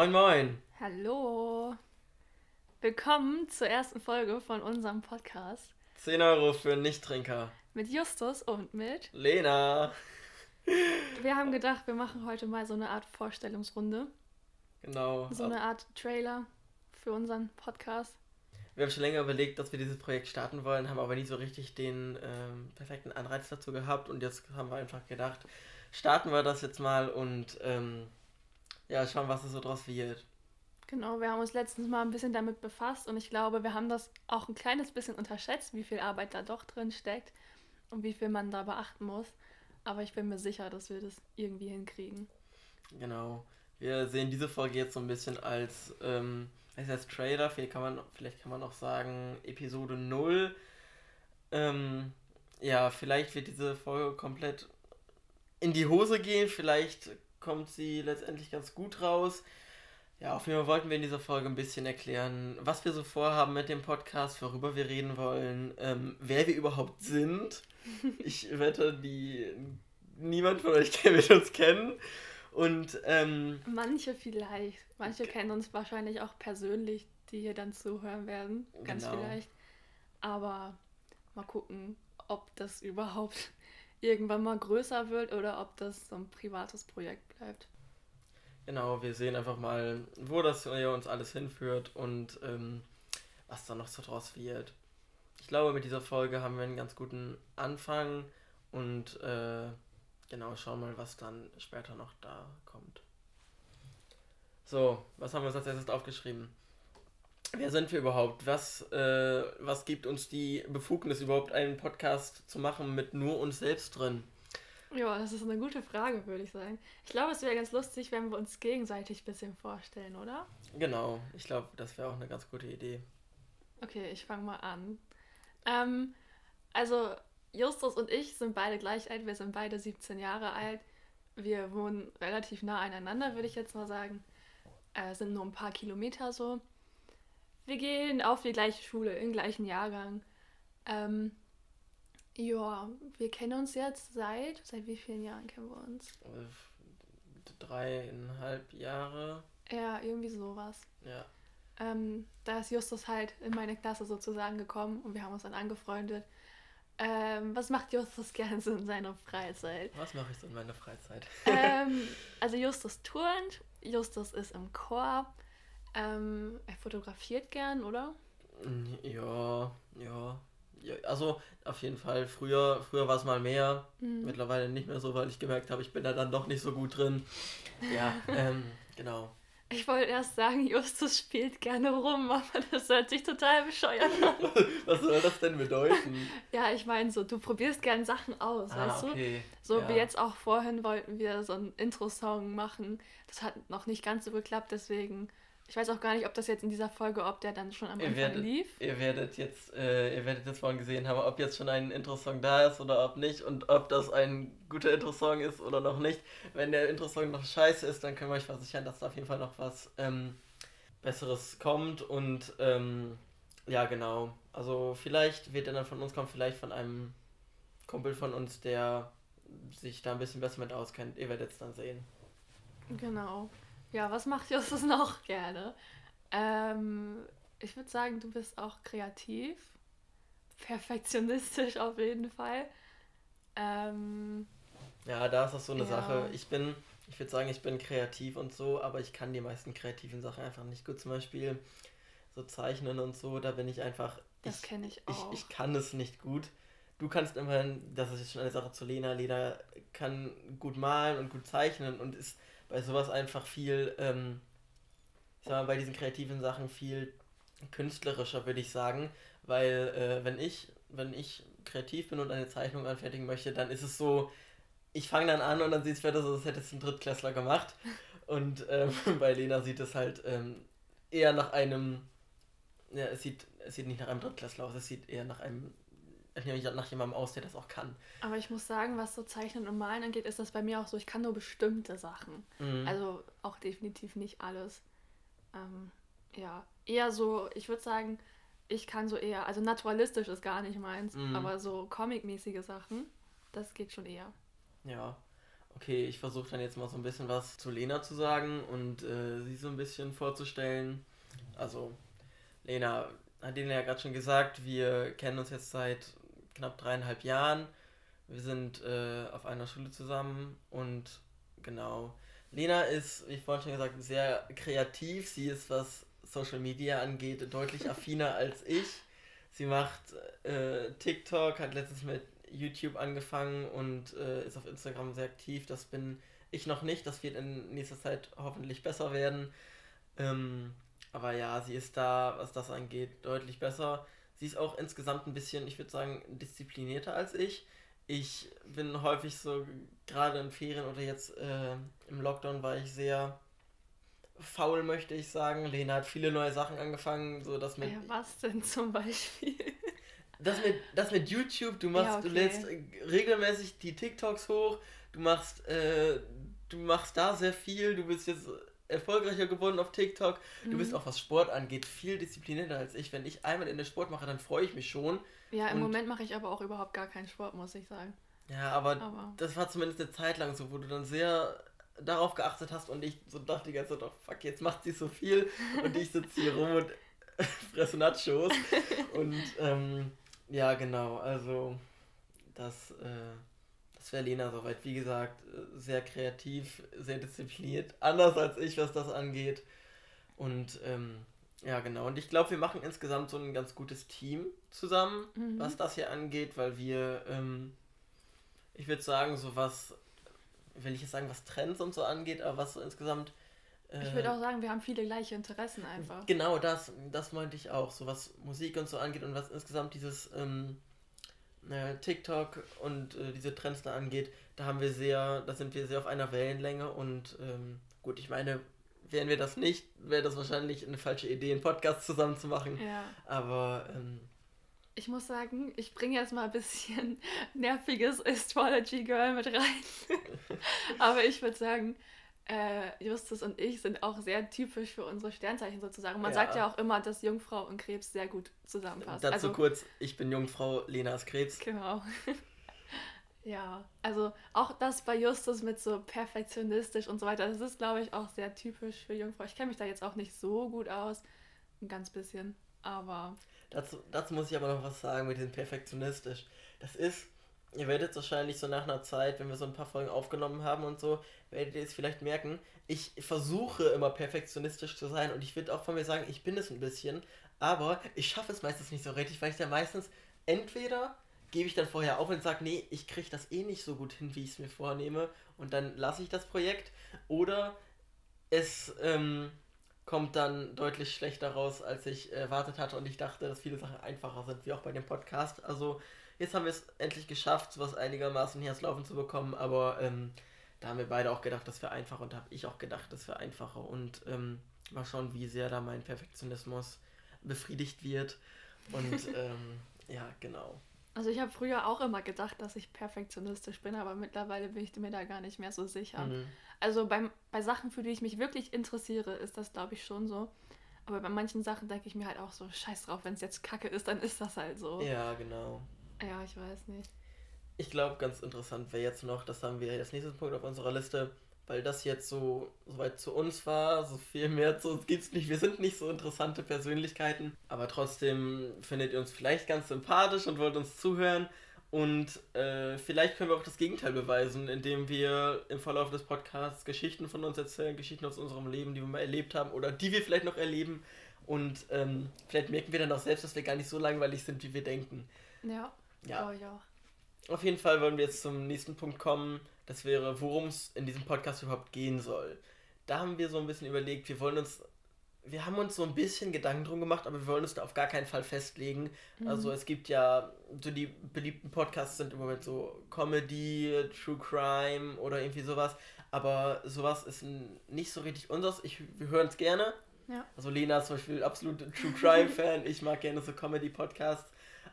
Moin, moin. Hallo. Willkommen zur ersten Folge von unserem Podcast 10 Euro für Nichttrinker. mit Justus und mit. Lena. Wir haben gedacht, wir machen heute mal so eine Art Vorstellungsrunde. Genau. So eine Art Trailer für unseren Podcast. Wir haben schon länger überlegt, dass wir dieses Projekt starten wollen, haben aber nie so richtig den ähm, perfekten Anreiz dazu gehabt und jetzt haben wir einfach gedacht, starten wir das jetzt mal und ähm, ja, schauen, was es so draus wird. Genau, wir haben uns letztens mal ein bisschen damit befasst und ich glaube, wir haben das auch ein kleines bisschen unterschätzt, wie viel Arbeit da doch drin steckt und wie viel man da beachten muss. Aber ich bin mir sicher, dass wir das irgendwie hinkriegen. Genau. Wir sehen diese Folge jetzt so ein bisschen als, ähm, heißt Trailer, vielleicht kann man, vielleicht kann man auch sagen Episode 0. Ähm, ja, vielleicht wird diese Folge komplett in die Hose gehen, vielleicht kommt sie letztendlich ganz gut raus. Ja, auf jeden Fall wollten wir in dieser Folge ein bisschen erklären, was wir so vorhaben mit dem Podcast, worüber wir reden wollen, ähm, wer wir überhaupt sind. Ich wette, die niemand von euch wird uns kennen. Und ähm, Manche vielleicht. Manche kennen uns wahrscheinlich auch persönlich, die hier dann zuhören werden. Ganz Genau. vielleicht. Aber mal gucken, ob das überhaupt irgendwann mal größer wird oder ob das so ein privates Projekt bleibt. Genau, wir sehen einfach mal, wo das hier uns alles hinführt und ähm, was da noch so draus wird. Ich glaube, mit dieser Folge haben wir einen ganz guten Anfang und äh, genau, schauen mal, was dann später noch da kommt. So, was haben wir uns als erstes aufgeschrieben? Wer sind wir überhaupt? Was, äh, was gibt uns die Befugnis, überhaupt einen Podcast zu machen mit nur uns selbst drin? Ja, das ist eine gute Frage, würde ich sagen. Ich glaube, es wäre ganz lustig, wenn wir uns gegenseitig ein bisschen vorstellen, oder? Genau, ich glaube, das wäre auch eine ganz gute Idee. Okay, ich fange mal an. Ähm, also, Justus und ich sind beide gleich alt. Wir sind beide 17 Jahre alt. Wir wohnen relativ nah aneinander, würde ich jetzt mal sagen. Äh, sind nur ein paar Kilometer so. Wir gehen auf die gleiche Schule, im gleichen Jahrgang. Ähm, ja, wir kennen uns jetzt seit. Seit wie vielen Jahren kennen wir uns? Dreieinhalb Jahre. Ja, irgendwie sowas. Ja. Ähm, da ist Justus halt in meine Klasse sozusagen gekommen und wir haben uns dann angefreundet. Ähm, was macht Justus gerne so in seiner Freizeit? Was mache ich so in meiner Freizeit? ähm, also Justus turnt, Justus ist im Chor, ähm, er fotografiert gern, oder? ja, ja, ja. Also auf jeden Fall. Früher, früher war es mal mehr. Mhm. Mittlerweile nicht mehr so, weil ich gemerkt habe, ich bin da dann doch nicht so gut drin. Ja, ähm, genau. Ich wollte erst sagen, Justus spielt gerne rum, aber das hört sich total bescheuert an. Was soll das denn bedeuten? Ja, ich meine so, du probierst gern Sachen aus, weißt du? Ah, okay. So ja. wie jetzt auch vorhin wollten wir so einen Intro-Song machen. Das hat noch nicht ganz so geklappt, deswegen. Ich weiß auch gar nicht, ob das jetzt in dieser Folge, ob der dann schon am Ihr Anfang werdet, lief. ihr werdet jetzt, äh, ihr werdet jetzt vorhin gesehen haben, ob jetzt schon ein Intro-Song da ist oder ob nicht und ob das ein guter Intro-Song ist oder noch nicht. Wenn der Intro-Song noch scheiße ist, dann können wir euch versichern, dass da auf jeden Fall noch was ähm, Besseres kommt und ähm, ja, genau. Also vielleicht wird er dann von uns kommen, vielleicht von einem Kumpel von uns, der sich da ein bisschen besser mit auskennt. Ihr werdet es dann sehen. Genau. Ja, was macht Justus noch gerne? Ähm, ich würde sagen, du bist auch kreativ. Perfektionistisch auf jeden Fall. Ähm, Ja, da ist das so eine Ja. Sache. Ich bin, ich würde sagen, ich bin kreativ und so, aber ich kann die meisten kreativen Sachen einfach nicht gut. Zum Beispiel so zeichnen und so, da bin ich einfach. das ich, kenne ich ich, auch. ich kann es nicht gut. Du kannst immerhin, das ist jetzt schon eine Sache zu Lena. Lena kann gut malen und gut zeichnen und ist bei sowas einfach viel, ähm, ich sag mal, bei diesen kreativen Sachen viel künstlerischer, würde ich sagen. Weil äh, wenn ich, wenn ich kreativ bin und eine Zeichnung anfertigen möchte, dann ist es so, ich fange dann an und dann sieht es wieder so, als hätte es ein Drittklässler gemacht. Und ähm, bei Lena sieht es halt ähm, eher nach einem, ja, es sieht, es sieht nicht nach einem Drittklässler aus, es sieht eher nach einem, äh, nach jemandem aus, der das auch kann. Aber ich muss sagen, was so Zeichnen und Malen angeht, ist das bei mir auch so, ich kann nur bestimmte Sachen. Mhm. Also auch definitiv nicht alles. Ähm, ja, eher so, ich würde sagen, ich kann so eher, also naturalistisch ist gar nicht meins, Mhm. aber so comic-mäßige Sachen, das geht schon eher. Ja. okay, ich versuche dann jetzt mal so ein bisschen was zu Lena zu sagen und äh, sie so ein bisschen vorzustellen. Also, Lena hat Ihnen ja gerade schon gesagt, wir kennen uns jetzt seit knapp dreieinhalb Jahren. Wir sind äh, auf einer Schule zusammen und genau. Lena ist, wie vorhin schon gesagt, sehr kreativ. Sie ist, was Social Media angeht, deutlich affiner als ich. Sie macht äh, TikTok, hat letztens mit YouTube angefangen und äh, ist auf Instagram sehr aktiv. Das bin ich noch nicht. Das wird in nächster Zeit hoffentlich besser werden. Ähm, aber ja, sie ist da, was das angeht, deutlich besser. Sie ist auch insgesamt ein bisschen, ich würde sagen, disziplinierter als ich. Ich bin häufig so, gerade in Ferien oder jetzt äh, im Lockdown war ich sehr faul, möchte ich sagen. Lena hat viele neue Sachen angefangen, so dass mit. Ja, was denn zum Beispiel? Das mit, das mit YouTube, du machst, ja, okay. du lädst regelmäßig die TikToks hoch, du machst, äh, du machst da sehr viel, du bist jetzt erfolgreicher geworden auf TikTok, mhm. du bist mhm. auch was Sport angeht viel disziplinierter als ich. Wenn ich einmal in der Sport mache, dann freue ich mich schon. Ja, im Moment mache ich aber auch überhaupt gar keinen Sport, muss ich sagen. Ja, aber, aber, das war zumindest eine Zeit lang so, wo du dann sehr darauf geachtet hast und ich so dachte die ganze Zeit, oh fuck, jetzt macht sie so viel und ich sitze hier rum und fresse Nachos. und ähm, ja, genau, also das, äh, das wäre Lena soweit. Wie gesagt, sehr kreativ, sehr diszipliniert, anders als ich, was das angeht. Und ähm, ja, genau. Und ich glaube, wir machen insgesamt so ein ganz gutes Team zusammen, mhm. was das hier angeht, weil wir, ähm, ich würde sagen, so was will ich jetzt sagen, was Trends und so angeht, aber was so insgesamt. Äh, ich würde auch sagen, wir haben viele gleiche Interessen einfach. Genau, das, das meinte ich auch, so was Musik und so angeht und was insgesamt dieses ähm, äh, TikTok und äh, diese Trends da angeht, da haben wir sehr, da sind wir sehr auf einer Wellenlänge und ähm, gut, ich meine, wären wir das nicht, wäre das wahrscheinlich eine falsche Idee, einen Podcast zusammen zu machen. Ja. Aber ähm, ich muss sagen, ich bringe jetzt mal ein bisschen nerviges Astrology Girl mit rein. Aber ich würde sagen, äh, Justus und ich sind auch sehr typisch für unsere Sternzeichen sozusagen. Man ja. sagt ja auch immer, dass Jungfrau und Krebs sehr gut zusammenpassen. Dazu also, kurz, ich bin Jungfrau, Lena ist Krebs. Genau. ja, also auch das bei Justus mit so perfektionistisch und so weiter, das ist, glaube ich, auch sehr typisch für Jungfrau. Ich kenne mich da jetzt auch nicht so gut aus, ein ganz bisschen, aber Dazu, dazu muss ich aber noch was sagen mit dem perfektionistisch. Das ist, ihr werdet wahrscheinlich so nach einer Zeit, wenn wir so ein paar Folgen aufgenommen haben und so, werdet ihr es vielleicht merken, ich versuche immer perfektionistisch zu sein und ich würde auch von mir sagen, ich bin es ein bisschen, aber ich schaffe es meistens nicht so richtig, weil ich dann meistens entweder gebe ich dann vorher auf und sage, nee, ich kriege das eh nicht so gut hin, wie ich es mir vornehme und dann lasse ich das Projekt oder es ähm, kommt dann deutlich schlechter raus, als ich erwartet hatte und ich dachte, dass viele Sachen einfacher sind, wie auch bei dem Podcast. Also jetzt haben wir es endlich geschafft, sowas einigermaßen hier ans Laufen zu bekommen, aber ähm, da haben wir beide auch gedacht, das wäre einfacher und da habe ich auch gedacht, das wäre einfacher und ähm, mal schauen, wie sehr da mein Perfektionismus befriedigt wird und ähm, ja, genau. Also ich habe früher auch immer gedacht, dass ich perfektionistisch bin, aber mittlerweile bin ich mir da gar nicht mehr so sicher. Mhm. Also beim, bei Sachen, für die ich mich wirklich interessiere, ist das, glaube ich, schon so. Aber bei manchen Sachen denke ich mir halt auch so, scheiß drauf, wenn es jetzt Kacke ist, dann ist das halt so. Ja, genau. Ja, ich weiß nicht. Ich glaube, ganz interessant wäre jetzt noch, das haben wir als nächstes Punkt auf unserer Liste, weil das jetzt so, so weit zu uns war, so viel mehr zu uns gibt es nicht. Wir sind nicht so interessante Persönlichkeiten, aber trotzdem findet ihr uns vielleicht ganz sympathisch und wollt uns zuhören. Und äh, vielleicht können wir auch das Gegenteil beweisen, indem wir im Verlauf des Podcasts Geschichten von uns erzählen, Geschichten aus unserem Leben, die wir mal erlebt haben oder die wir vielleicht noch erleben. Und ähm, vielleicht merken wir dann auch selbst, dass wir gar nicht so langweilig sind, wie wir denken. Ja. Ja. Oh, ja. Auf jeden Fall wollen wir jetzt zum nächsten Punkt kommen. Das wäre, worum es in diesem Podcast überhaupt gehen soll. Da haben wir so ein bisschen überlegt, wir wollen uns wir haben uns so ein bisschen Gedanken drum gemacht, aber wir wollen uns da auf gar keinen Fall festlegen. Mhm. Also es gibt ja, so die beliebten Podcasts sind im Moment so Comedy, True Crime oder irgendwie sowas. Aber sowas ist nicht so richtig unseres. Ich, wir hören es gerne. Ja. Also Lena ist zum Beispiel absolut True Crime-Fan. ich mag gerne so Comedy-Podcasts.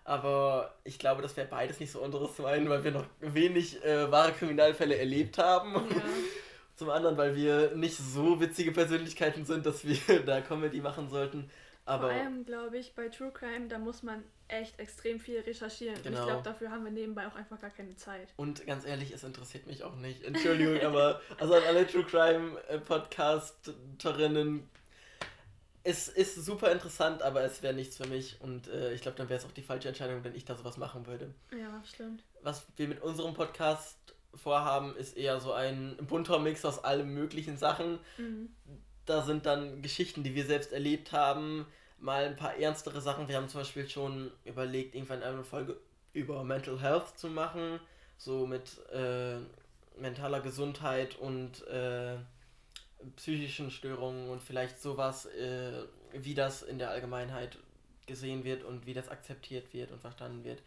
Aber ich glaube, das wäre beides nicht so unseres meinen, weil wir noch wenig äh, wahre Kriminalfälle erlebt haben. Ja. Zum anderen, weil wir nicht so witzige Persönlichkeiten sind, dass wir da Comedy machen sollten. Aber Vor allem, glaube ich, bei True Crime, da muss man echt extrem viel recherchieren. Genau. Und ich glaube, genau. dafür haben wir nebenbei auch einfach gar keine Zeit. Und ganz ehrlich, es interessiert mich auch nicht. Entschuldigung, aber also an alle True Crime Podcasterinnen, es ist super interessant, aber es wäre nichts für mich. Und äh, ich glaube, dann wäre es auch die falsche Entscheidung, wenn ich da sowas machen würde. Ja, stimmt. Was wir mit unserem Podcast vorhaben, ist eher so ein bunter Mix aus allen möglichen Sachen. Mhm. Da sind dann Geschichten, die wir selbst erlebt haben, mal ein paar ernstere Sachen. Wir haben zum Beispiel schon überlegt, irgendwann eine Folge über Mental Health zu machen, so mit äh, mentaler Gesundheit und äh, psychischen Störungen und vielleicht sowas, äh, wie das in der Allgemeinheit gesehen wird und wie das akzeptiert wird und verstanden wird.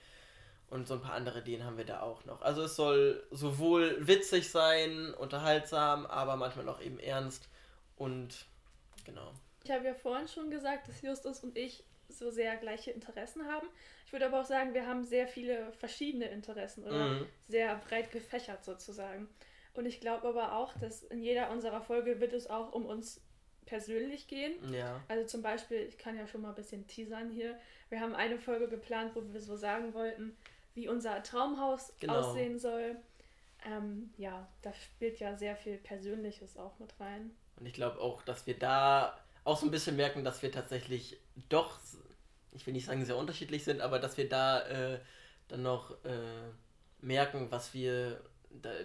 Und so ein paar andere Ideen haben wir da auch noch. Also es soll sowohl witzig sein, unterhaltsam, aber manchmal auch eben ernst und genau. Ich habe ja vorhin schon gesagt, dass Justus und ich so sehr gleiche Interessen haben. Ich würde aber auch sagen, wir haben sehr viele verschiedene Interessen oder mhm. sehr breit gefächert sozusagen. Und ich glaube aber auch, dass in jeder unserer Folge wird es auch um uns persönlich gehen. Ja. Also zum Beispiel, ich kann ja schon mal ein bisschen teasern hier. Wir haben eine Folge geplant, wo wir so sagen wollten, wie unser Traumhaus genau. aussehen soll. Ähm, ja, da spielt ja sehr viel Persönliches auch mit rein. Und ich glaube auch, dass wir da auch so ein bisschen merken, dass wir tatsächlich doch, ich will nicht sagen, sehr unterschiedlich sind, aber dass wir da äh, dann noch äh, merken, was wir,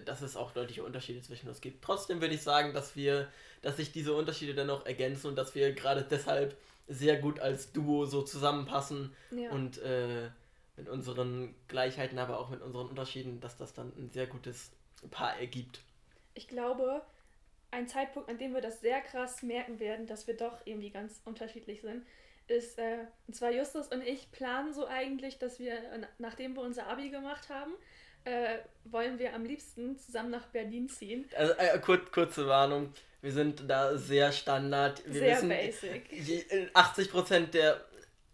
dass es auch deutliche Unterschiede zwischen uns gibt. Trotzdem würde ich sagen, dass wir, dass sich diese Unterschiede dann noch ergänzen und dass wir gerade deshalb sehr gut als Duo so zusammenpassen ja. und äh, mit unseren Gleichheiten, aber auch mit unseren Unterschieden, dass das dann ein sehr gutes Paar ergibt. Ich glaube, ein Zeitpunkt, an dem wir das sehr krass merken werden, dass wir doch irgendwie ganz unterschiedlich sind, ist, äh, und zwar Justus und ich planen so eigentlich, dass wir, nachdem wir unser Abi gemacht haben, äh, wollen wir am liebsten zusammen nach Berlin ziehen. Also äh, kur kurze Warnung, wir sind da sehr Standard. Wir sehr wissen, basic. 80% der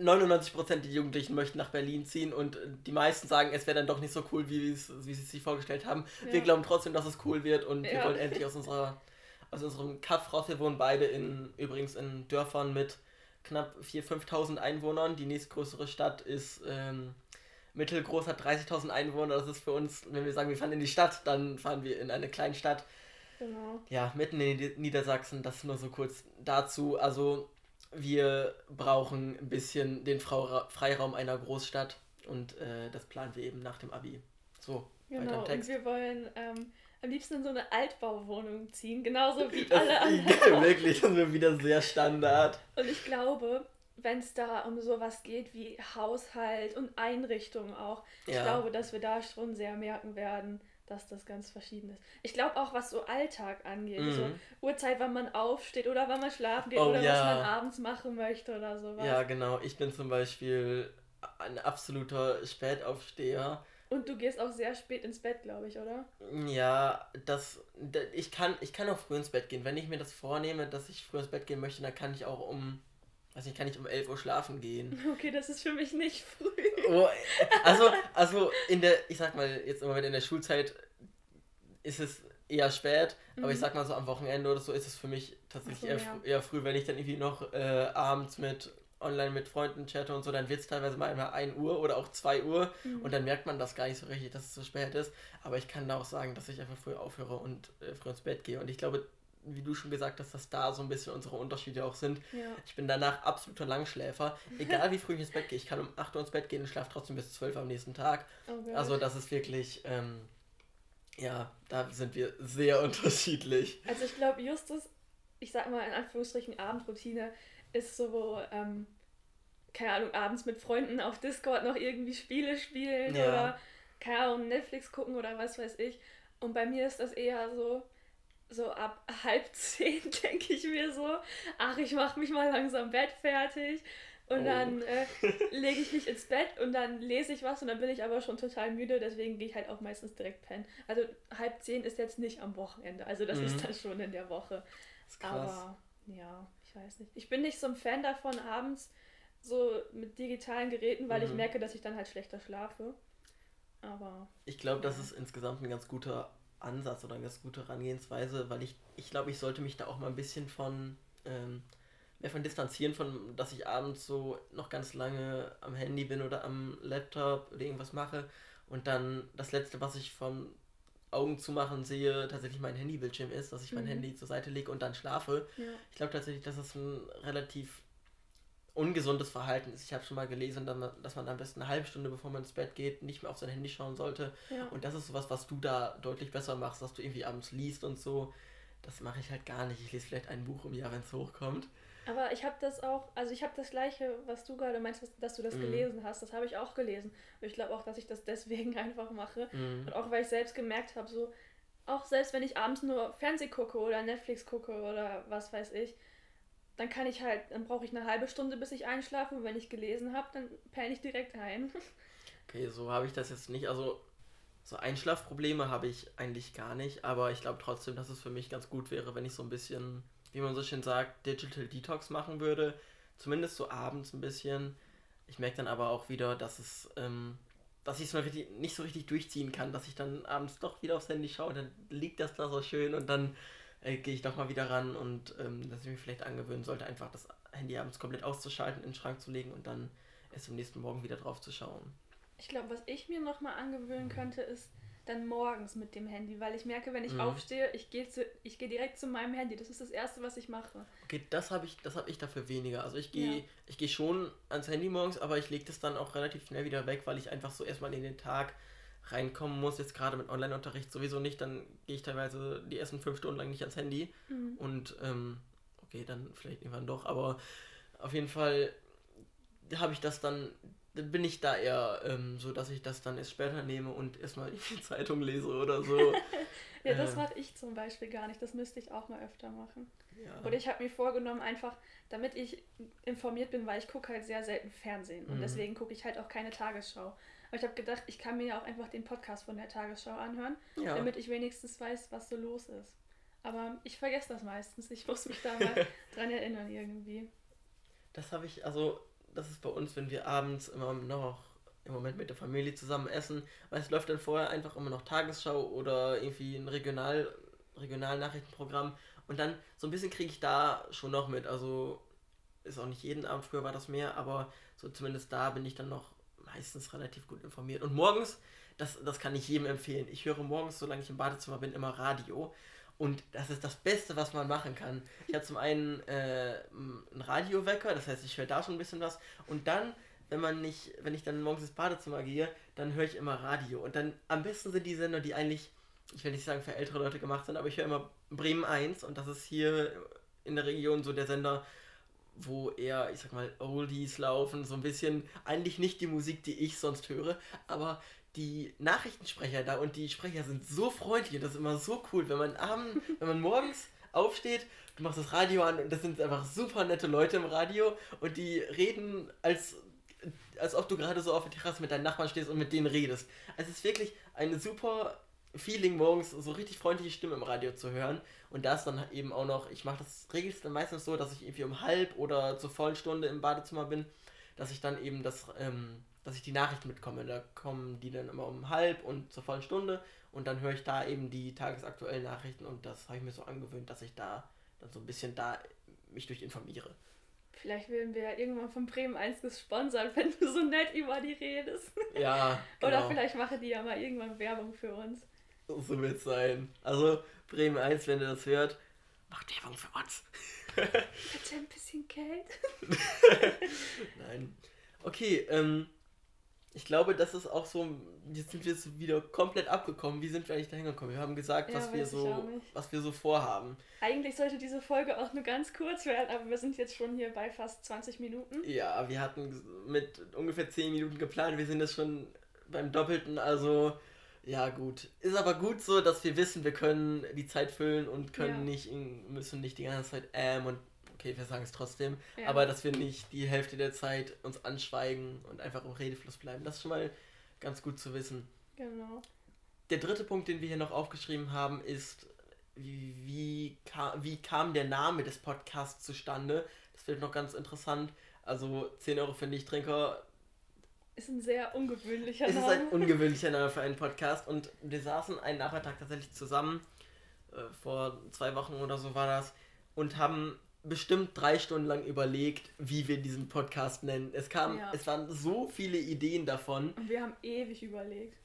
99% der Jugendlichen möchten nach Berlin ziehen und die meisten sagen, es wäre dann doch nicht so cool, wie, wie sie es sich vorgestellt haben. Ja. Wir glauben trotzdem, dass es cool wird und ja. wir wollen endlich aus unserer aus unserem Kaff raus. Wir wohnen beide in übrigens in Dörfern mit knapp 4.000, 5.000 Einwohnern. Die nächstgrößere Stadt ist ähm, mittelgroß, hat 30.000 Einwohner. Das ist für uns, wenn wir sagen, wir fahren in die Stadt, dann fahren wir in eine Kleinstadt. Genau. Ja, mitten in Niedersachsen, das nur so kurz dazu. Also wir brauchen ein bisschen den Freiraum einer Großstadt und äh, das planen wir eben nach dem Abi. So, genau, weiter Text. Und wir wollen ähm, am liebsten in so eine Altbauwohnung ziehen, genauso wie das alle anderen. Wirklich, das ist wieder sehr Standard. Und ich glaube, wenn es da um sowas geht wie Haushalt und Einrichtungen auch, ich ja. glaube, dass wir da schon sehr merken werden, dass das ganz verschieden ist. Ich glaube auch, was so Alltag angeht, mhm. so Uhrzeit, wann man aufsteht oder wann man schlafen geht oh, oder ja. was man abends machen möchte oder sowas. Ja, genau. Ich bin zum Beispiel ein absoluter Spätaufsteher. Und du gehst auch sehr spät ins Bett, glaube ich, oder? Ja, das, ich kann, ich kann auch früh ins Bett gehen. Wenn ich mir das vornehme, dass ich früh ins Bett gehen möchte, dann kann ich auch um, weiß nicht, kann ich um 11 Uhr schlafen gehen. Okay, das ist für mich nicht früh. Oh, also, also in der, ich sag mal, jetzt im Moment in der Schulzeit ist es eher spät, mhm. aber ich mhm. sag mal so am Wochenende oder so ist es für mich tatsächlich so, eher, ja. eher früh, wenn ich dann irgendwie noch äh, abends mit online mit Freunden chatte und so, dann wird es teilweise mal 1 Uhr oder auch 2 Uhr mhm. und dann merkt man das gar nicht so richtig, dass es so spät ist. Aber ich kann da auch sagen, dass ich einfach früh aufhöre und äh, früh ins Bett gehe. Und ich glaube, wie du schon gesagt hast, dass da so ein bisschen unsere Unterschiede auch sind. Ja. Ich bin danach absoluter Langschläfer. Egal wie früh ich ins Bett gehe, ich kann um 8 Uhr ins Bett gehen und schlafe trotzdem bis 12 Uhr am nächsten Tag. Oh also das ist wirklich, ähm, ja, da sind wir sehr unterschiedlich. Also ich glaube, Justus, ich sag mal in Anführungsstrichen Abendroutine, ist so, ähm, keine Ahnung, abends mit Freunden auf Discord noch irgendwie Spiele spielen ja. oder, keine Ahnung, Netflix gucken oder was weiß ich. Und bei mir ist das eher so, so ab halb zehn denke ich mir so, ach, ich mache mich mal langsam Bett fertig. Und oh. dann äh, lege ich mich ins Bett und dann lese ich was und dann bin ich aber schon total müde, deswegen gehe ich halt auch meistens direkt pennen. Also halb zehn ist jetzt nicht am Wochenende, also das mhm. ist dann schon in der Woche. Aber ja, ich weiß nicht. Ich bin nicht so ein Fan davon, abends so mit digitalen Geräten, weil mhm. ich merke, dass ich dann halt schlechter schlafe. Aber. Ich glaube, das ist insgesamt ein ganz guter Ansatz oder eine ganz gute Herangehensweise, weil ich, ich glaube, ich sollte mich da auch mal ein bisschen von ähm, mehr von distanzieren, von dass ich abends so noch ganz lange am Handy bin oder am Laptop oder irgendwas mache und dann das letzte, was ich vom Augen zu machen sehe, tatsächlich mein Handybildschirm ist, dass ich mein Mhm. Handy zur Seite lege und dann schlafe. Ja. Ich glaube tatsächlich, dass das ein relativ ungesundes Verhalten ist. Ich habe schon mal gelesen, dass man- am besten eine halbe Stunde, bevor man ins Bett geht, nicht mehr auf sein Handy schauen sollte. Ja. Und das ist sowas, was du da deutlich besser machst, dass du irgendwie abends liest und so. Das mache ich halt gar nicht. Ich lese vielleicht ein Buch im Jahr, wenn es hochkommt. Aber ich habe das auch, also ich habe das gleiche, was du gerade meinst, dass, du das Mhm. gelesen hast, das habe ich auch gelesen. Und ich glaube auch, dass ich das deswegen einfach mache. Mhm. Und auch weil ich selbst gemerkt habe, so, auch selbst wenn ich abends nur Fernseh gucke oder Netflix gucke oder was weiß ich, dann kann ich halt, dann brauche ich eine halbe Stunde, bis ich einschlafe. Und wenn ich gelesen habe, dann penne ich direkt ein. Okay, so habe ich das jetzt nicht. Also, so Einschlafprobleme habe ich eigentlich gar nicht. Aber ich glaube trotzdem, dass es für mich ganz gut wäre, wenn ich so ein bisschen, wie man so schön sagt, Digital Detox machen würde. Zumindest so abends ein bisschen. Ich merke dann aber auch wieder, dass es, ähm, dass ich es mal richtig, nicht so richtig durchziehen kann, dass ich dann abends doch wieder aufs Handy schaue, dann liegt das da so schön und dann äh, gehe ich doch mal wieder ran und ähm, dass ich mich vielleicht angewöhnen sollte, einfach das Handy abends komplett auszuschalten, in den Schrank zu legen und dann erst am nächsten Morgen wieder drauf zu schauen. Ich glaube, was ich mir nochmal angewöhnen könnte, ist dann morgens mit dem Handy, weil ich merke, wenn ich Mhm. aufstehe, ich gehe ich gehe direkt zu meinem Handy. Das ist das Erste, was ich mache. Okay, das habe ich, das habe ich dafür weniger. Also ich gehe, Ja. ich gehe schon ans Handy morgens, aber ich lege das dann auch relativ schnell wieder weg, weil ich einfach so erstmal in den Tag reinkommen muss. Jetzt gerade mit Online-Unterricht sowieso nicht, dann gehe ich teilweise die ersten fünf Stunden lang nicht ans Handy Mhm. und ähm, okay, dann vielleicht irgendwann doch, aber auf jeden Fall habe ich das dann, dann bin ich da eher ähm, so, dass ich das dann erst später nehme und erstmal die Zeitung lese oder so. Ja, das Äh. mache ich zum Beispiel gar nicht. Das müsste ich auch mal öfter machen. ja. Oder ich habe mir vorgenommen, einfach, damit ich informiert bin, weil ich gucke halt sehr selten Fernsehen. Und Mhm. deswegen gucke ich halt auch keine Tagesschau. Aber ich habe gedacht, ich kann mir ja auch einfach den Podcast von der Tagesschau anhören, ja. damit ich wenigstens weiß, was so los ist. Aber ich vergesse das meistens. Ich muss mich da mal dran erinnern irgendwie. Das habe ich, also, das ist bei uns, wenn wir abends immer noch im Moment mit der Familie zusammen essen, weil es läuft dann vorher einfach immer noch Tagesschau oder irgendwie ein Regional, Regionalnachrichtenprogramm und dann so ein bisschen kriege ich da schon noch mit. Also ist auch nicht jeden Abend, früher war das mehr, aber so zumindest da bin ich dann noch meistens relativ gut informiert. Und morgens, das, das kann ich jedem empfehlen. Ich höre morgens, solange ich im Badezimmer bin, immer Radio. Und das ist das Beste, was man machen kann. Ich habe zum einen äh, einen Radiowecker, das heißt, ich höre da schon ein bisschen was. Und dann, wenn man nicht, wenn ich dann morgens ins Badezimmer gehe, dann höre ich immer Radio. Und dann am besten sind die Sender, die eigentlich, ich will nicht sagen für ältere Leute gemacht sind, aber ich höre immer Bremen 1 und das ist hier in der Region so der Sender, wo eher, ich sag mal, Oldies laufen, so ein bisschen, eigentlich nicht die Musik, die ich sonst höre, aber die Nachrichtensprecher da und die Sprecher sind so freundlich und das ist immer so cool, wenn man abends, wenn man morgens aufsteht, du machst das Radio an und das sind einfach super nette Leute im Radio und die reden als als ob du gerade so auf der Terrasse mit deinen Nachbarn stehst und mit denen redest. Also es ist wirklich ein super Feeling morgens, so richtig freundliche Stimme im Radio zu hören. Und da ist dann eben auch noch, ich mache das dann meistens so, dass ich irgendwie um halb oder zur vollen Stunde im Badezimmer bin, dass ich dann eben das, ähm, dass ich die Nachrichten mitkomme. Da kommen die dann immer um halb und zur vollen Stunde und dann höre ich da eben die tagesaktuellen Nachrichten und das habe ich mir so angewöhnt, dass ich da dann so ein bisschen da mich durch informiere. Vielleicht werden wir ja irgendwann von Bremen 1 gesponsert, wenn du so nett über die redest. Ja, Oder genau. vielleicht machen die ja mal irgendwann Werbung für uns. So wird es sein. Also, Bremen 1, wenn ihr das hört, macht Werbung für uns. Bitte ein bisschen Geld. Nein. Okay, ähm, ich glaube, das ist auch so, jetzt sind wir so wieder komplett abgekommen. Wie sind wir eigentlich da hingekommen? Wir haben gesagt, Ja, was wir so, was wir so vorhaben. Eigentlich sollte diese Folge auch nur ganz kurz werden, aber wir sind jetzt schon hier bei fast 20 Minuten. Ja, wir hatten mit ungefähr 10 Minuten geplant, wir sind jetzt schon beim Doppelten, also ja gut. Ist aber gut so, dass wir wissen, wir können die Zeit füllen und können Ja. nicht, müssen nicht die ganze Zeit ähm und okay, wir sagen es trotzdem, Ja. aber dass wir nicht die Hälfte der Zeit uns anschweigen und einfach im Redefluss bleiben. Das ist schon mal ganz gut zu wissen. Genau. Der dritte Punkt, den wir hier noch aufgeschrieben haben, ist, wie, wie, kam, wie kam der Name des Podcasts zustande? Das wird noch ganz interessant. Also 10 Euro für Nichttrinker Ist ein sehr ungewöhnlicher es ist Name. ein ungewöhnlicher Name für einen Podcast und wir saßen einen Nachmittag tatsächlich zusammen, äh, vor zwei Wochen oder so war das, und haben bestimmt drei Stunden lang überlegt, wie wir diesen Podcast nennen. Es kam, Ja. es waren so viele Ideen davon Und wir haben ewig überlegt.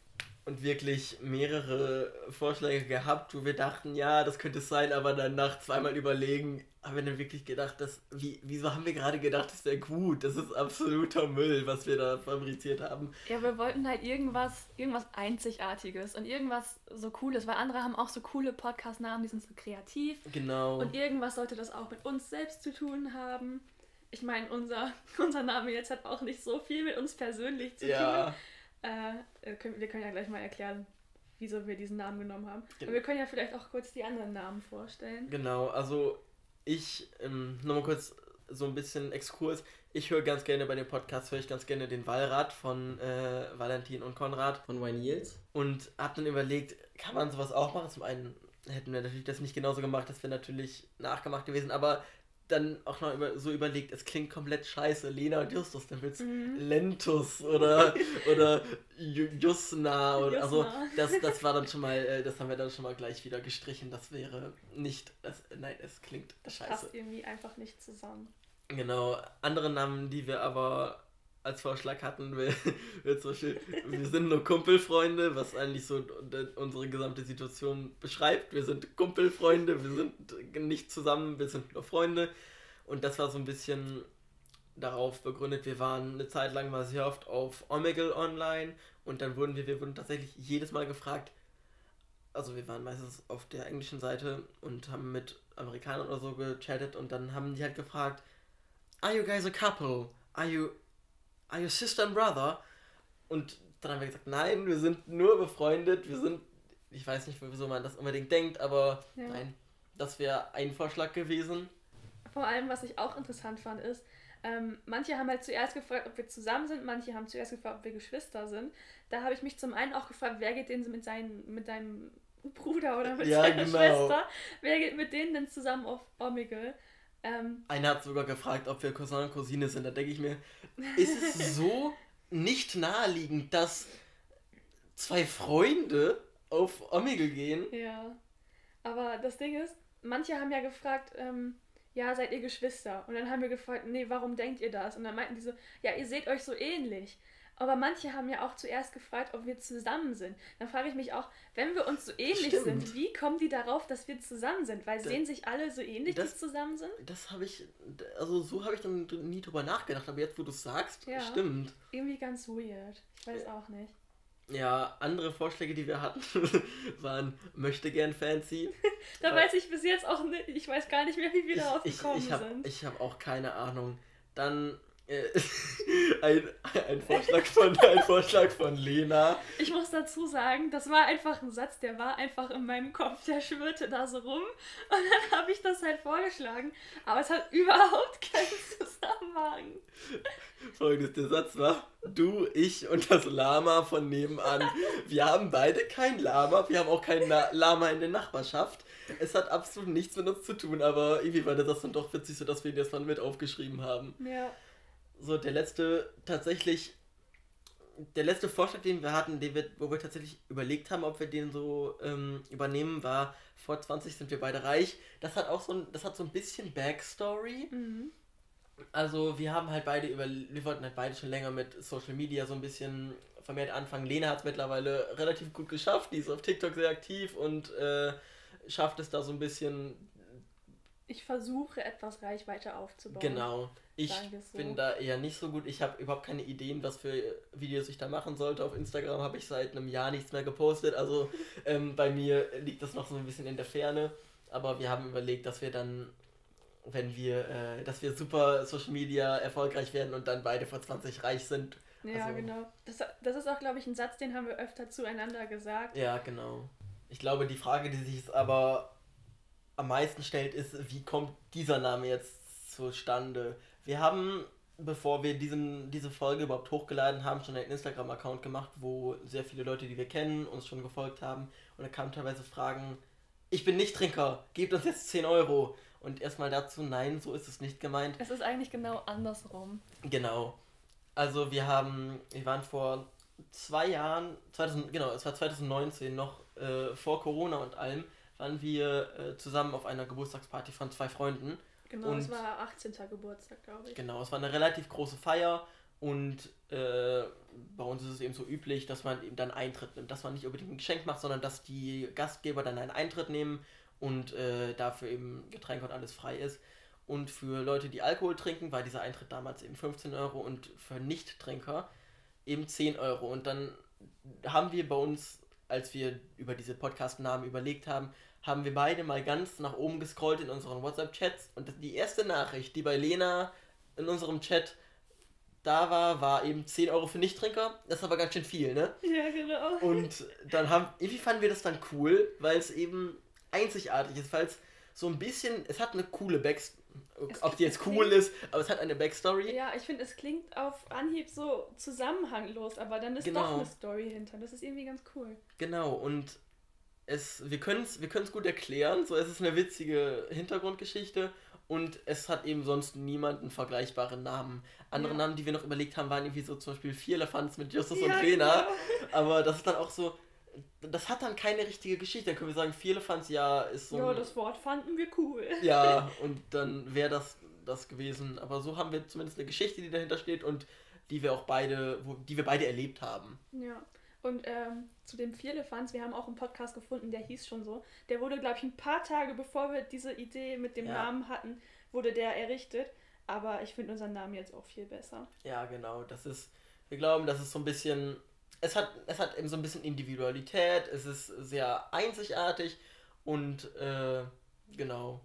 Und wirklich mehrere Vorschläge gehabt, wo wir dachten, ja, das könnte es sein, aber dann nach zweimal überlegen, haben wir dann wirklich gedacht, dass, wie, wieso haben wir gerade gedacht, das wäre gut? Das ist absoluter Müll, was wir da fabriziert haben. Ja, wir wollten halt irgendwas, irgendwas Einzigartiges und irgendwas so Cooles, weil andere haben auch so coole Podcast-Namen, die sind so kreativ. Genau. Und irgendwas sollte das auch mit uns selbst zu tun haben. Ich meine, unser, unser Name jetzt hat auch nicht so viel mit uns persönlich zu ja, tun. Äh, können, wir können ja gleich mal erklären, wieso wir diesen Namen genommen haben. Gen- Aber wir können ja vielleicht auch kurz die anderen Namen vorstellen. genau. Also ich, ähm, nochmal kurz so ein bisschen Exkurs. Ich höre ganz gerne bei dem Podcast, höre ich ganz gerne den Wallrad von äh, Valentin und Konrad von Wine Yields. Und habe dann überlegt, kann man sowas auch machen? Zum einen hätten wir natürlich das nicht genauso gemacht, das wäre natürlich nachgemacht gewesen, aber dann auch noch über, so überlegt, es klingt komplett scheiße, Lena und Justus, dann wird's Mhm. Lentus oder, oder Ju- Jusna oder also Jusna. das, das war dann schon mal, äh, das haben wir dann schon mal gleich wieder gestrichen, das wäre nicht, das, nein, es klingt Das scheiße. passt irgendwie einfach nicht zusammen. Genau, andere Namen, die wir aber als Vorschlag hatten, wir, wir, zum Beispiel, wir sind nur Kumpelfreunde, was eigentlich so unsere gesamte Situation beschreibt. Wir sind Kumpelfreunde, wir sind nicht zusammen, wir sind nur Freunde. Und das war so ein bisschen darauf begründet, wir waren eine Zeit lang mal sehr oft auf Omegle online und dann wurden wir, wir wurden tatsächlich jedes Mal gefragt, also wir waren meistens auf der englischen Seite und haben mit Amerikanern oder so gechattet und dann haben die halt gefragt, Are you guys a couple? Are you, are you sister and brother? Und dann haben wir gesagt, nein, wir sind nur befreundet, wir sind, ich weiß nicht, wieso man das unbedingt denkt, aber Ja. nein, das wäre ein Vorschlag gewesen. Vor allem, was ich auch interessant fand, ist, ähm, manche haben halt zuerst gefragt, ob wir zusammen sind, manche haben zuerst gefragt, ob wir Geschwister sind. Da habe ich mich zum einen auch gefragt, wer geht denn mit, seinen, mit deinem Bruder oder mit Ja, seiner genau. Schwester? Wer geht mit denen denn zusammen auf Omegle? Ähm, Einer hat sogar gefragt, ob wir Cousin und Cousine sind. Da denke ich mir, ist es so nicht naheliegend, dass zwei Freunde auf Omegle gehen? ja. Aber das Ding ist, manche haben ja gefragt, ähm, ja, seid ihr Geschwister? Und dann haben wir gefragt, nee, warum denkt ihr das? Und dann meinten die so, ja, ihr seht euch so ähnlich. Aber manche haben ja auch zuerst gefragt, ob wir zusammen sind. Dann frage ich mich auch, wenn wir uns so ähnlich Stimmt. sind, wie kommen die darauf, dass wir zusammen sind? Weil Da- sehen sich alle so ähnlich, das- die zusammen sind? Das habe ich, also so habe ich dann nie drüber nachgedacht, aber jetzt, wo du es sagst, Ja. stimmt. Irgendwie ganz weird. Ich weiß auch nicht. Ja, andere Vorschläge, die wir hatten, waren möchte gern fancy. Da weiß ich bis jetzt auch nicht, ich weiß gar nicht mehr, wie wir Ich, darauf ich, gekommen ich habe sind. ich hab auch keine Ahnung. Dann ein, ein, Vorschlag von, ein Vorschlag von Lena. Ich muss dazu sagen, das war einfach ein Satz, der war einfach in meinem Kopf, der schwirrte da so rum. Und dann habe ich das halt vorgeschlagen. Aber es hat überhaupt keinen Zusammenhang. Folgendes, der Satz war, du, ich und das Lama von nebenan. Wir haben beide kein Lama, wir haben auch kein Na Lama in der Nachbarschaft. Es hat absolut nichts mit uns zu tun, aber irgendwie war der Satz dann doch witzig, sodass wir ihn jetzt mal mit aufgeschrieben haben. Ja. So, der letzte, tatsächlich, der letzte Vorschlag, den wir hatten, den wir, wo wir tatsächlich überlegt haben, ob wir den so ähm, übernehmen, war, vor 20 sind wir beide reich. Das hat auch so ein, das hat so ein bisschen Backstory. Mhm. Also wir haben halt beide über, wir wollten halt beide schon länger mit Social Media so ein bisschen vermehrt anfangen. Lena hat es mittlerweile relativ gut geschafft, die ist auf TikTok sehr aktiv und äh, schafft es da so ein bisschen, Ich versuche etwas Reichweite aufzubauen. genau. Ich so. bin da eher nicht so gut. Ich habe überhaupt keine Ideen, was für Videos ich da machen sollte. Auf Instagram habe ich seit einem Jahr nichts mehr gepostet. Also ähm, bei mir liegt das noch so ein bisschen in der Ferne. Aber wir haben überlegt, dass wir dann, wenn wir, äh, dass wir super Social Media erfolgreich werden und dann beide vor 20 reich sind. Ja, Also- genau. Das, das ist auch, glaube ich, ein Satz, den haben wir öfter zueinander gesagt. Ja, genau. Ich glaube, die Frage, die sich jetzt aber am meisten stellt, ist, wie kommt dieser Name jetzt zustande? Wir haben, bevor wir diesen, diese Folge überhaupt hochgeladen haben, schon einen Instagram-Account gemacht, wo sehr viele Leute, die wir kennen, uns schon gefolgt haben. Und da kamen teilweise Fragen, ich bin nicht Trinker, gebt uns jetzt 10 Euro. Und erstmal dazu, nein, so ist es nicht gemeint. Es ist eigentlich genau andersrum. Genau. Also wir haben, wir waren vor zwei Jahren, 2000, genau, es war 2019 noch äh, vor Corona und allem, waren wir äh, zusammen auf einer Geburtstagsparty von zwei Freunden. Genau, und es war 18. Geburtstag, glaube ich. Genau, es war eine relativ große Feier und äh, bei uns ist es eben so üblich, dass man eben dann Eintritt nimmt. Dass man nicht unbedingt ein Geschenk macht, sondern dass die Gastgeber dann einen Eintritt nehmen und äh, dafür eben Getränke und alles frei ist. Und für Leute, die Alkohol trinken, war dieser Eintritt damals eben 15 Euro und für Nicht-Trinker eben 10 Euro. Und dann haben wir bei uns, als wir über diese Podcast-Namen überlegt haben, haben wir beide mal ganz nach oben gescrollt in unseren WhatsApp-Chats und die erste Nachricht, die bei Lena in unserem Chat da war, war eben 10 Euro für Nichttrinker. Das ist aber ganz schön viel, ne? Ja, genau. Und dann haben, irgendwie fanden wir das dann cool, weil es eben einzigartig ist, weil es so ein bisschen, es hat eine coole Backstory. Ob die jetzt cool ist, aber es hat eine Backstory. Ja, ich finde, es klingt auf Anhieb so zusammenhanglos, aber dann ist genau. doch eine Story hinter. Das ist irgendwie ganz cool. Genau, und es, wir können es wir gut erklären. So, es ist eine witzige Hintergrundgeschichte und es hat eben sonst niemanden vergleichbaren Namen. Andere ja. Namen, die wir noch überlegt haben, waren irgendwie so zum Beispiel Vier Elefants mit Justus ja, und Rena. Genau. Aber das ist dann auch so, das hat dann keine richtige Geschichte. Dann können wir sagen, Vier Elefants, ja, ist so. Ja, das Wort fanden wir cool. Ja, und dann wäre das das gewesen. Aber so haben wir zumindest eine Geschichte, die dahinter steht und die wir auch beide, wo, die wir beide erlebt haben. Ja. Und ähm, zu dem Vierlefanz, wir haben auch einen Podcast gefunden, der hieß schon so. Der wurde, glaube ich, ein paar Tage bevor wir diese Idee mit dem ja. Namen hatten, wurde der errichtet. Aber ich finde unseren Namen jetzt auch viel besser. Ja, genau. Das ist, wir glauben, das ist so ein bisschen, es hat, es hat eben so ein bisschen Individualität, es ist sehr einzigartig und äh, genau.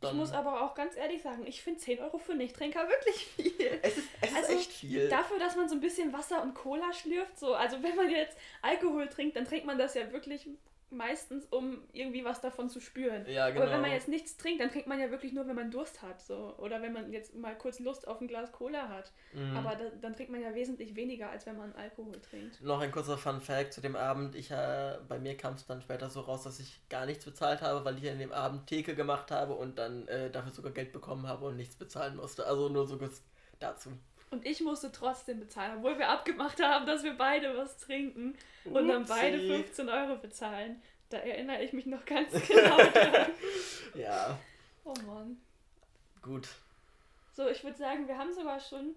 Dann ich muss aber auch ganz ehrlich sagen, ich finde 10 Euro für Nichttrinker wirklich viel. Es ist, es also ist echt viel. Dafür, dass man so ein bisschen Wasser und Cola schlürft, so, also wenn man jetzt Alkohol trinkt, dann trinkt man das ja wirklich meistens, um irgendwie was davon zu spüren. Ja, genau. Aber wenn man genau. jetzt nichts trinkt, dann trinkt man ja wirklich nur, wenn man Durst hat. So. Oder wenn man jetzt mal kurz Lust auf ein Glas Cola hat. Mhm. Aber da, dann trinkt man ja wesentlich weniger, als wenn man Alkohol trinkt. Noch ein kurzer Fun Fact zu dem Abend. Ich, äh, bei mir kam es dann später so raus, dass ich gar nichts bezahlt habe, weil ich an dem Abend Theke gemacht habe und dann äh, dafür sogar Geld bekommen habe und nichts bezahlen musste. Also nur so kurz dazu. Und ich musste trotzdem bezahlen, obwohl wir abgemacht haben, dass wir beide was trinken und Upsi. dann beide 15 Euro bezahlen. Da erinnere ich mich noch ganz genau dran. ja. Oh Mann. Gut. So, ich würde sagen, wir haben sogar schon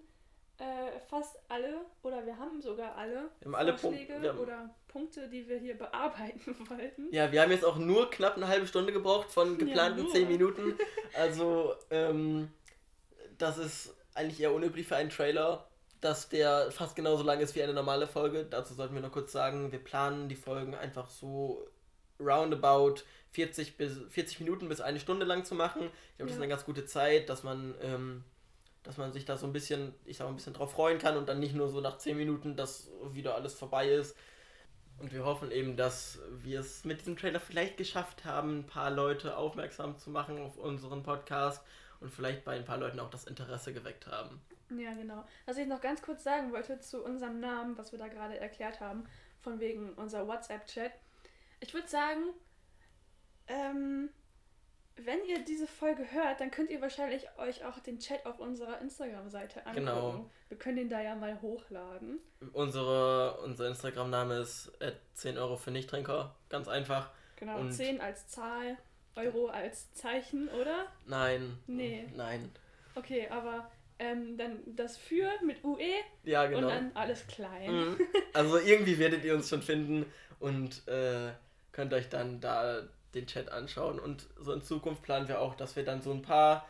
äh, fast alle oder wir haben sogar alle, wir alle Vorschläge Punkt, oder Punkte, die wir hier bearbeiten wollten. Ja, wir haben jetzt auch nur knapp eine halbe Stunde gebraucht von geplanten ja, 10 Minuten. Also, ähm, das ist eigentlich eher unüblich für einen Trailer, dass der fast genauso lang ist wie eine normale Folge. Dazu sollten wir noch kurz sagen, wir planen die Folgen einfach so roundabout 40, bis, 40 Minuten bis eine Stunde lang zu machen. Ich glaube, das ja. ist eine ganz gute Zeit, dass man, ähm, dass man sich da so ein bisschen, ich sag mal, ein bisschen drauf freuen kann und dann nicht nur so nach 10 Minuten, dass wieder alles vorbei ist. Und wir hoffen eben, dass wir es mit diesem Trailer vielleicht geschafft haben, ein paar Leute aufmerksam zu machen auf unseren Podcast und vielleicht bei ein paar Leuten auch das Interesse geweckt haben. Ja, genau. Was ich noch ganz kurz sagen wollte zu unserem Namen, was wir da gerade erklärt haben, von wegen unser WhatsApp-Chat. Ich würde sagen, ähm, wenn ihr diese Folge hört, dann könnt ihr wahrscheinlich euch auch den Chat auf unserer Instagram-Seite angucken. Genau. Wir können den da ja mal hochladen. Unsere, unser Instagram-Name ist 10 Euro für Nichttrinker. Ganz einfach. Genau, Und 10 als Zahl, Euro als Zeichen, oder? Nein. Nee. Nein. Okay, aber ähm, dann das für mit UE ja, genau. und dann alles klein. Mhm. Also irgendwie werdet ihr uns schon finden und äh, könnt euch dann da den Chat anschauen. Und so in Zukunft planen wir auch, dass wir dann so ein paar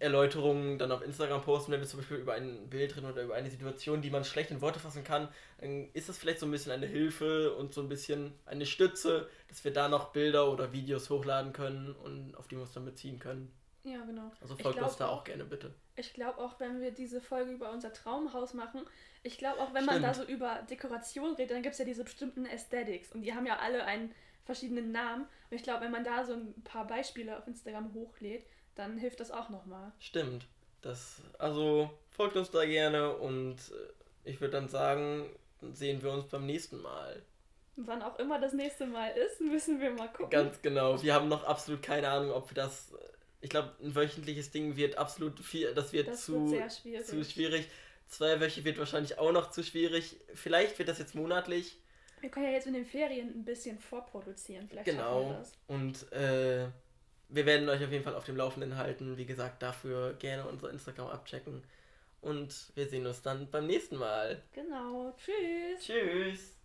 Erläuterungen dann auf Instagram posten, wenn wir zum Beispiel über ein Bild reden oder über eine Situation, die man schlecht in Worte fassen kann, dann ist das vielleicht so ein bisschen eine Hilfe und so ein bisschen eine Stütze, dass wir da noch Bilder oder Videos hochladen können und auf die wir uns dann beziehen können. Ja, genau. Also folgt uns da auch, auch gerne bitte. Ich glaube auch, wenn wir diese Folge über unser Traumhaus machen, ich glaube auch, wenn Stimmt. man da so über Dekoration redet, dann gibt es ja diese bestimmten Aesthetics und die haben ja alle einen verschiedenen Namen. Und ich glaube, wenn man da so ein paar Beispiele auf Instagram hochlädt, dann hilft das auch nochmal. Stimmt. Das, also folgt uns da gerne und äh, ich würde dann sagen, sehen wir uns beim nächsten Mal. Wann auch immer das nächste Mal ist, müssen wir mal gucken. Ganz genau. Wir haben noch absolut keine Ahnung, ob wir das. Ich glaube, ein wöchentliches Ding wird absolut viel. Das wird, das zu, wird schwierig. zu schwierig. Zwei Wöche wird wahrscheinlich auch noch zu schwierig. Vielleicht wird das jetzt monatlich. Wir können ja jetzt in den Ferien ein bisschen vorproduzieren. Vielleicht schaffen wir Genau. das. Und äh, wir werden euch auf jeden Fall auf dem Laufenden halten. Wie gesagt, dafür gerne unser Instagram abchecken. Und wir sehen uns dann beim nächsten Mal. Genau. Tschüss. Tschüss.